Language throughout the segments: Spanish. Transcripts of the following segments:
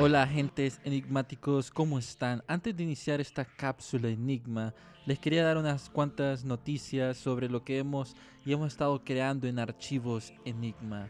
Hola agentes enigmáticos, ¿cómo están? Antes de iniciar esta cápsula enigma, les quería dar unas cuantas noticias sobre lo que hemos y hemos estado creando en archivos enigma.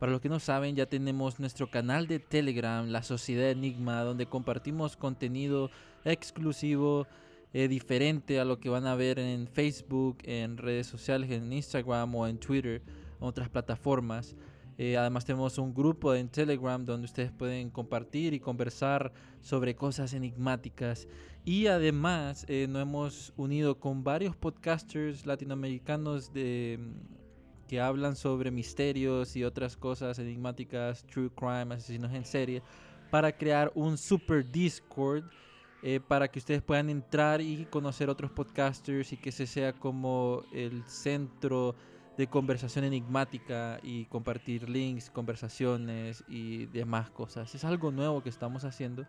Para los que no saben, ya tenemos nuestro canal de Telegram, la Sociedad Enigma, donde compartimos contenido exclusivo, eh, diferente a lo que van a ver en Facebook, en redes sociales, en Instagram o en Twitter, en otras plataformas. Eh, además tenemos un grupo en Telegram donde ustedes pueden compartir y conversar sobre cosas enigmáticas. Y además eh, nos hemos unido con varios podcasters latinoamericanos de, mm, que hablan sobre misterios y otras cosas enigmáticas, true crime, asesinos en serie, para crear un super Discord. Eh, para que ustedes puedan entrar y conocer otros podcasters y que ese sea como el centro de conversación enigmática y compartir links, conversaciones y demás cosas. Es algo nuevo que estamos haciendo.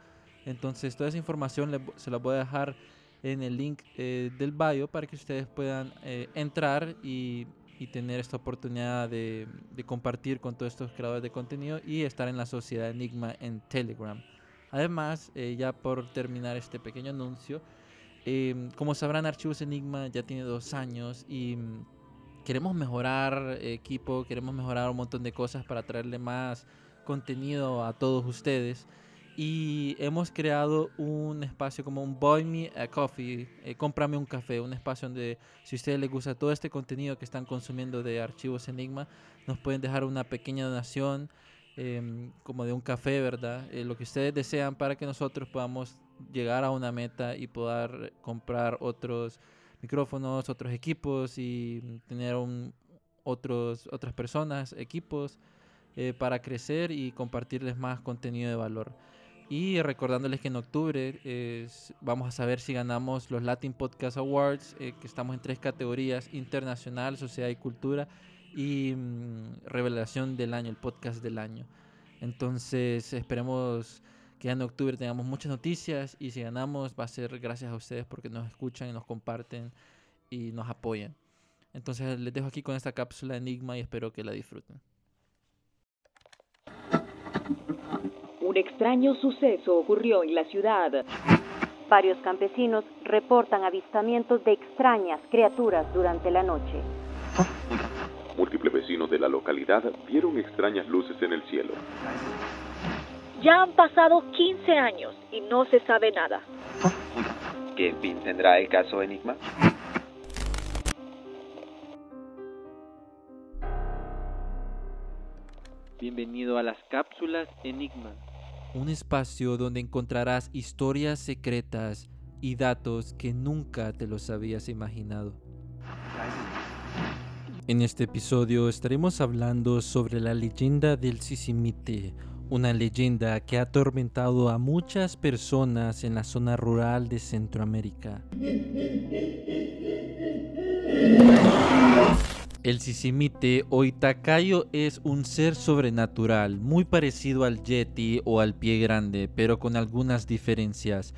Entonces toda esa información se la voy a dejar en el link eh, del bio para que ustedes puedan eh, entrar y, y, tener esta oportunidad de, de, compartir con todos estos creadores de contenido y estar en la sociedad Enigma en Telegram. Además, eh, ya por terminar este pequeño anuncio, como sabrán, Archivos Enigma ya tiene dos años y queremos mejorar equipo, queremos mejorar un montón de cosas para traerle más contenido a todos ustedes. Y hemos creado un espacio como un Buy Me a Coffee, eh, cómprame un café, un espacio donde si a ustedes les gusta todo este contenido que están consumiendo de archivos Enigma, nos pueden dejar una pequeña donación em, como de un café, ¿verdad? Eh, lo que ustedes desean para que nosotros podamos llegar a una meta y poder comprar otros micrófonos, otros equipos y tener otros, otras personas, equipos eh, para crecer y compartirles más contenido de valor. Y recordándoles que en octubre vamos a saber si ganamos los Latin Podcast Awards, eh, que estamos en tres categorías, internacional, sociedad y cultura, y mm, revelación del año, el podcast del año. Entonces esperemos que en octubre tengamos muchas noticias y si ganamos va a ser gracias a ustedes porque nos escuchan y nos comparten y nos apoyan. Entonces les dejo aquí con esta cápsula Enigma y espero que la disfruten. Un extraño suceso ocurrió en la ciudad. Varios campesinos reportan avistamientos de extrañas criaturas durante la noche. Múltiples vecinos de la localidad vieron extrañas luces en el cielo. Ya han pasado 15 años y no se sabe nada. ¿Qué fin tendrá el caso Enigma? Bienvenido a las cápsulas Enigma, un espacio donde encontrarás historias secretas y datos que nunca te los habías imaginado. En este episodio estaremos hablando sobre la leyenda del Sisimite, una leyenda que ha atormentado a muchas personas en la zona rural de Centroamérica. El sisimite o itacayo es un ser sobrenatural, muy parecido al yeti o al pie grande, pero con algunas diferencias.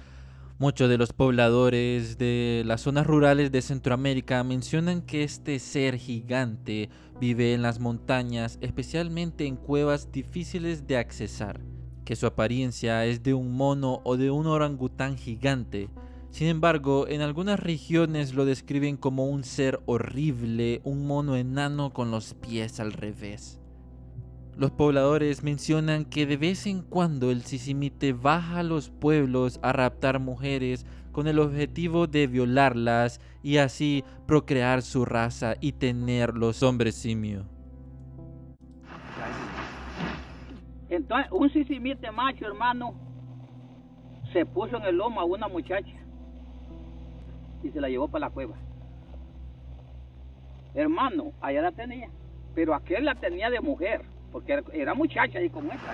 Muchos de los pobladores de las zonas rurales de Centroamérica mencionan que este ser gigante vive en las montañas, especialmente en cuevas difíciles de accesar, que su apariencia es de un mono o de un orangután gigante. Sin embargo, en algunas regiones lo describen como un ser horrible, un mono enano con los pies al revés. Los pobladores mencionan que de vez en cuando el sisimite baja a los pueblos a raptar mujeres con el objetivo de violarlas y así procrear su raza y tener los hombres simio. Entonces, un sisimite macho, hermano, se puso en el lomo a una muchacha y se la llevó para la cueva. Hermano, allá la tenía, pero aquel la tenía de mujer porque era muchacha y como esta.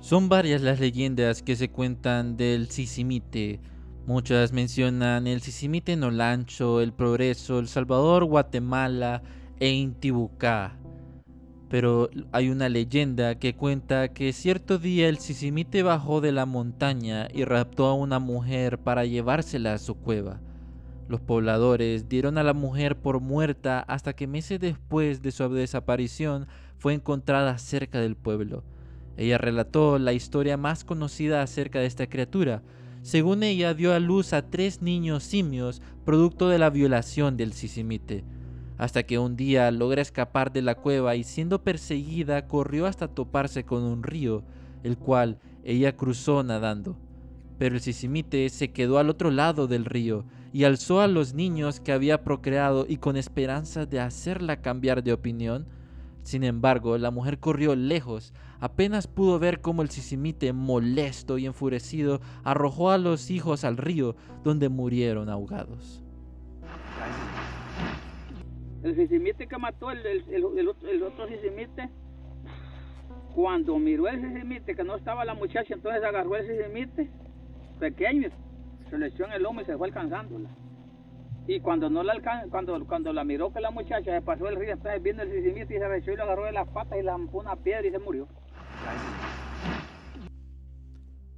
Son varias las leyendas que se cuentan del Sisimite. Muchas mencionan el Sisimite en Olancho, El Progreso, El Salvador, Guatemala e Intibucá. Pero hay una leyenda que cuenta que cierto día el Sisimite bajó de la montaña y raptó a una mujer para llevársela a su cueva. Los pobladores dieron a la mujer por muerta hasta que meses después de su desaparición fue encontrada cerca del pueblo. Ella relató la historia más conocida acerca de esta criatura. Según ella, dio a luz a tres niños simios producto de la violación del sisimite, hasta que un día logra escapar de la cueva y siendo perseguida corrió hasta toparse con un río, el cual ella cruzó nadando. Pero el sisimite se quedó al otro lado del río y alzó a los niños que había procreado y con esperanza de hacerla cambiar de opinión, sin embargo, la mujer corrió lejos, apenas pudo ver cómo el sisimite, molesto y enfurecido, arrojó a los hijos al río, donde murieron ahogados. El sisimite que mató el, el, el, el otro sisimite, cuando miró el sisimite que no estaba la muchacha, entonces agarró el sisimite pequeño, se le echó en el lomo y se fue alcanzándola. Y cuando no la alcan cuando, cuando la miró que la muchacha se pasó el río, estaba viendo el sisimite y se echó y lo agarró de las patas y le ampó una piedra y se murió.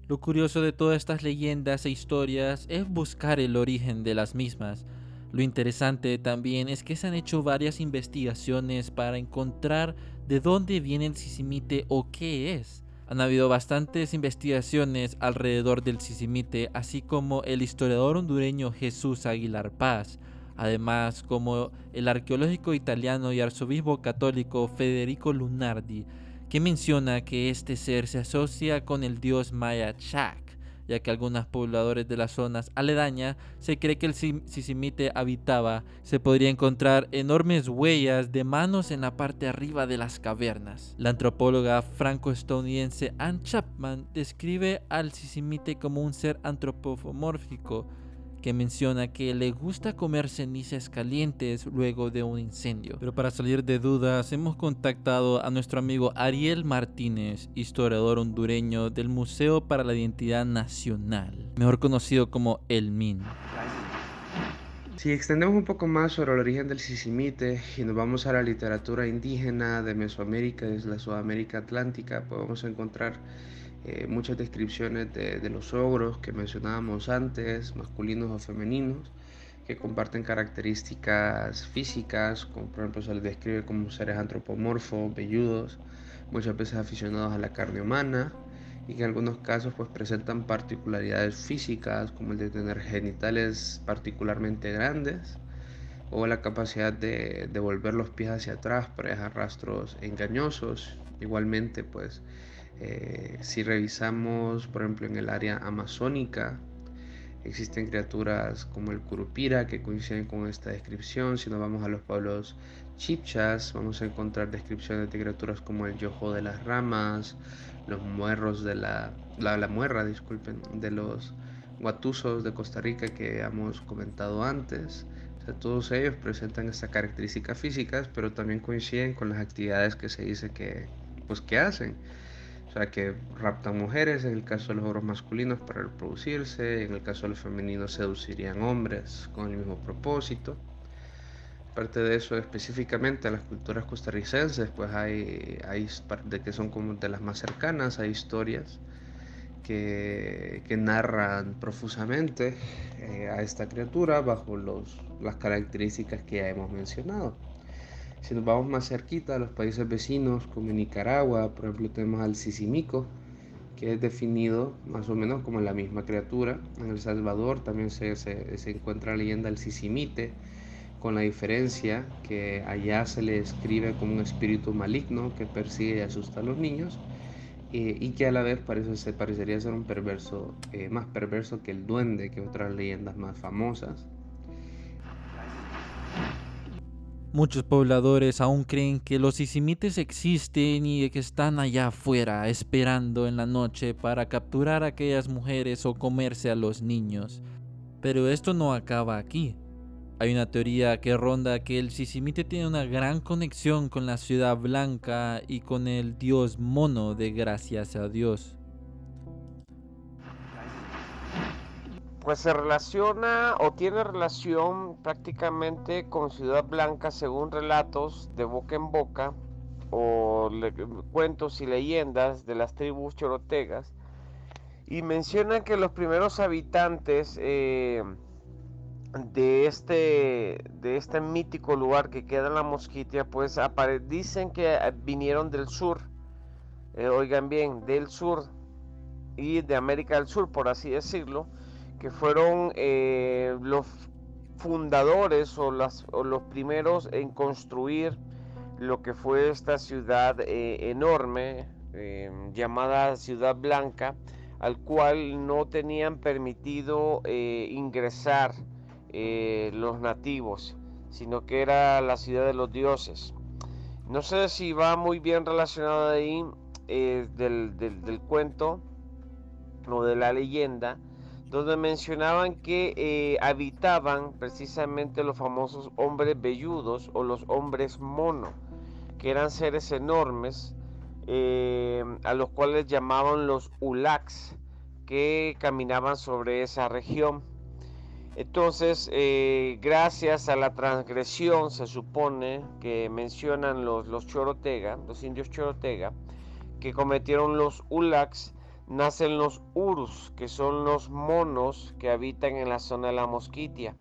Lo curioso de todas estas leyendas e historias es buscar el origen de las mismas. Lo interesante también es que se han hecho varias investigaciones para encontrar de dónde viene el sisimite o qué es. Han habido bastantes investigaciones alrededor del sisimite, así como el historiador hondureño Jesús Aguilar Paz, además como el arqueológico italiano y arzobispo católico Federico Lunardi, que menciona que este ser se asocia con el dios maya Chak, ya que algunos pobladores de las zonas aledañas se cree que el sisimite habitaba, se podría encontrar enormes huellas de manos en la parte arriba de las cavernas. La antropóloga franco-estadounidense Anne Chapman describe al sisimite como un ser antropomórfico que menciona que le gusta comer cenizas calientes luego de un incendio. Pero para salir de dudas, hemos contactado a nuestro amigo Ariel Martínez, historiador hondureño del Museo para la Identidad Nacional, mejor conocido como El MIN. Si extendemos un poco más sobre el origen del sisimite y nos vamos a la literatura indígena de Mesoamérica, desde la Sudamérica Atlántica, podemos encontrar eh, muchas descripciones de, los ogros que mencionábamos antes, masculinos o femeninos, que comparten características físicas, como por ejemplo se les describe como seres antropomorfos, velludos, muchas veces aficionados a la carne humana, y que en algunos casos pues presentan particularidades físicas como el de tener genitales particularmente grandes o la capacidad de, de volver los pies hacia atrás para dejar rastros engañosos. Igualmente pues eh, si revisamos, por ejemplo, en el área amazónica, existen criaturas como el curupira que coinciden con esta descripción. Si nos vamos a los pueblos chipchas, vamos a encontrar descripciones de criaturas como el yojo de las ramas, los muerros de la, la, la muerra, disculpen, de los guatusos de Costa Rica que hemos comentado antes. todos ellos presentan estas características físicas, pero también coinciden con las actividades que se dice que, pues, que hacen. O sea, que raptan mujeres, en el caso de los ogros masculinos para reproducirse, en el caso de los femeninos seducirían hombres con el mismo propósito. Aparte de eso, específicamente a las culturas costarricenses, pues hay, hay de que son como de las más cercanas, hay historias que, que narran profusamente eh, a esta criatura bajo los, las características que ya hemos mencionado. Si nos vamos más cerquita a los países vecinos como Nicaragua, por ejemplo tenemos al Sisimico, que es definido más o menos como la misma criatura. En El Salvador también se, se, encuentra la leyenda del Sisimite, con la diferencia que allá se le escribe como un espíritu maligno que persigue y asusta a los niños eh, y que a la vez parece, se parecería ser un perverso, eh, más perverso que el duende, que otras leyendas más famosas. Muchos pobladores aún creen que los isimites existen y que están allá afuera esperando en la noche para capturar a aquellas mujeres o comerse a los niños. Pero esto no acaba aquí. Hay una teoría que ronda que el sisimite tiene una gran conexión con la ciudad blanca y con el dios mono de gracias a Dios. Pues se relaciona o tiene relación prácticamente con Ciudad Blanca según relatos de boca en boca o cuentos y leyendas de las tribus chorotegas. Y menciona que los primeros habitantes eh, de este de este mítico lugar que queda en la Mosquitia pues dicen que vinieron del sur eh, oigan bien, del sur y de América del Sur, por así decirlo, que fueron eh, los fundadores o, los primeros en construir lo que fue esta ciudad eh, enorme llamada Ciudad Blanca, al cual no tenían permitido ingresar los nativos, sino que era la ciudad de los dioses. No sé si va muy bien relacionado ahí eh, del, del, cuento o de la leyenda, donde mencionaban que eh, habitaban precisamente los famosos hombres velludos o los hombres mono, que eran seres enormes, eh, a los cuales llamaban los ulaks, que caminaban sobre esa región. Entonces, gracias a la transgresión, se supone que mencionan los, los chorotega, los indios chorotega, que cometieron los Ulaks, nacen los Urus, que son los monos que habitan en la zona de la Mosquitia.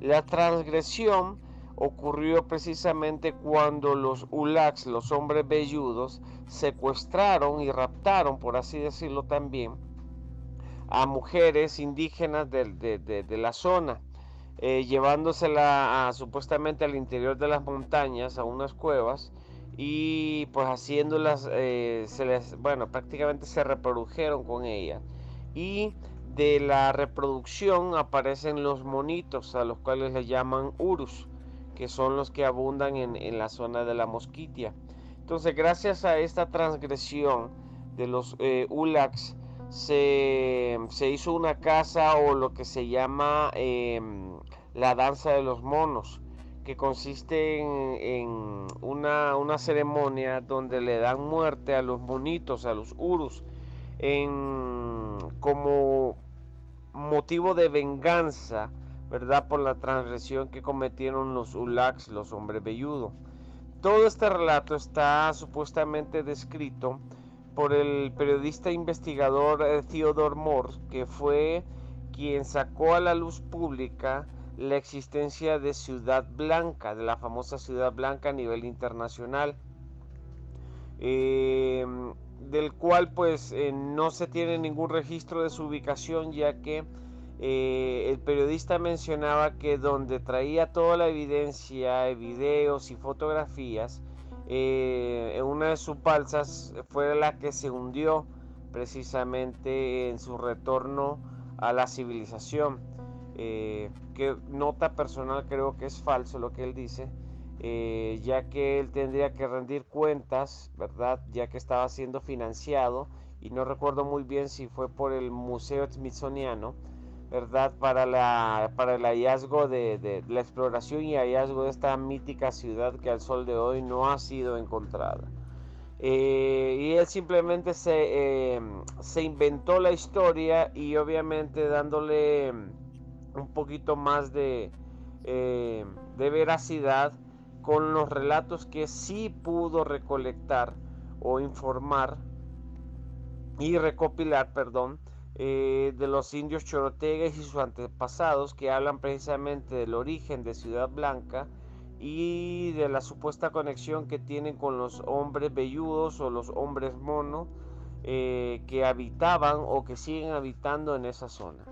La transgresión ocurrió precisamente cuando los Ulaks, los hombres velludos, secuestraron y raptaron, por así decirlo también, a mujeres indígenas de, la zona, eh, llevándosela supuestamente al interior de las montañas, a unas cuevas, y pues haciéndolas, eh, se bueno, prácticamente se reprodujeron con ella. Y de la reproducción aparecen los monitos, a los cuales le llaman urus, que son los que abundan en, la zona de la mosquitia. Entonces, gracias a esta transgresión de los eh, ulaks, se, hizo una casa o lo que se llama em, la danza de los monos que consiste en, una, ceremonia donde le dan muerte a los monitos, a los urus, en, como motivo de venganza, ¿verdad? Por la transgresión que cometieron los ulaks, los hombres velludos. Todo este relato está supuestamente descrito por el periodista investigador eh, Theodore Moore, que fue quien sacó a la luz pública la existencia de Ciudad Blanca, de la famosa Ciudad Blanca a nivel internacional, em, del cual pues eh, no se tiene ningún registro de su ubicación ya que eh, el periodista mencionaba que donde traía toda la evidencia, videos y fotografías, eh, una de sus balsas fue la que se hundió precisamente en su retorno a la civilización. Eh, nota personal creo que es falso lo que él dice, eh, ya que él tendría que rendir cuentas, ¿verdad? Ya que estaba siendo financiado, y no recuerdo muy bien si fue por el Museo Smithsoniano, ¿verdad? Para, la, para el hallazgo de, la exploración y hallazgo de esta mítica ciudad que al sol de hoy no ha sido encontrada. Eh, y él simplemente se, se inventó la historia y obviamente dándole un poquito más de, eh, de veracidad con los relatos que sí pudo recolectar o informar y recopilar, perdón, eh, de los indios chorotegas y sus antepasados que hablan precisamente del origen de Ciudad Blanca y de la supuesta conexión que tienen con los hombres velludos o los hombres mono eh, que habitaban o que siguen habitando en esa zona.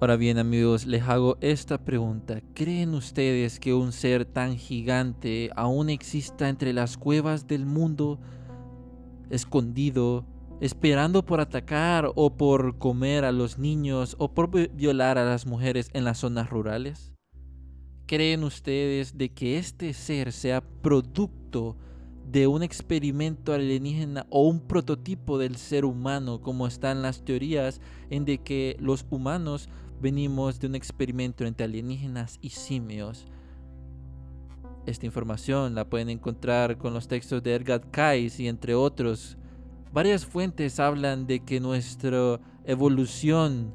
Ahora bien amigos, les hago esta pregunta. ¿Creen ustedes que un ser tan gigante aún exista entre las cuevas del mundo, escondido, esperando por atacar o por comer a los niños o por violar a las mujeres en las zonas rurales? ¿Creen ustedes de que este ser sea producto de un experimento alienígena o un prototipo del ser humano como están las teorías en de que los humanos venimos de un experimento entre alienígenas y simios. Esta información la pueden encontrar con los textos de Edgar Cayce y entre otros. Varias fuentes hablan de que nuestra evolución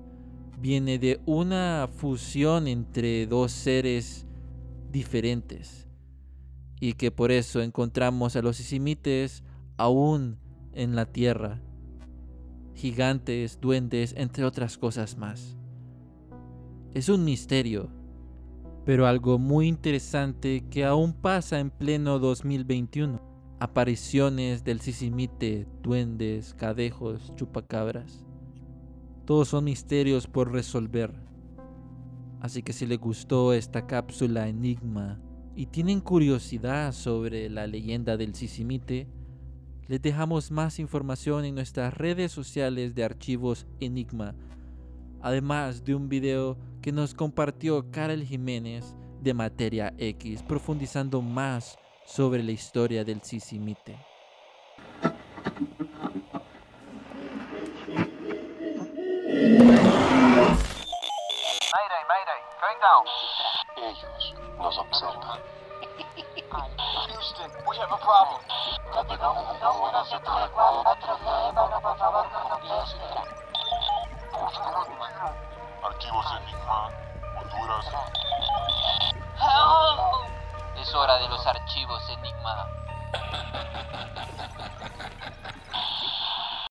viene de una fusión entre dos seres diferentes y que por eso encontramos a los isimites aún en la tierra, gigantes, duendes, entre otras cosas más. Es un misterio, pero algo muy interesante que aún pasa en pleno 2021. apariciones del sisimite, duendes, cadejos, chupacabras. Todos son misterios por resolver. Así que si les gustó esta cápsula Enigma y tienen curiosidad sobre la leyenda del sisimite, les dejamos más información en nuestras redes sociales de archivos Enigma, además de un video que nos compartió Karel Jiménez de Materia X, profundizando más sobre la historia del Sisimite. Mayday, Mayday, going down. Ellos nos observan. Houston, we have a problem. Archivos Enigma, Honduras. Help. Es hora de los archivos Enigma.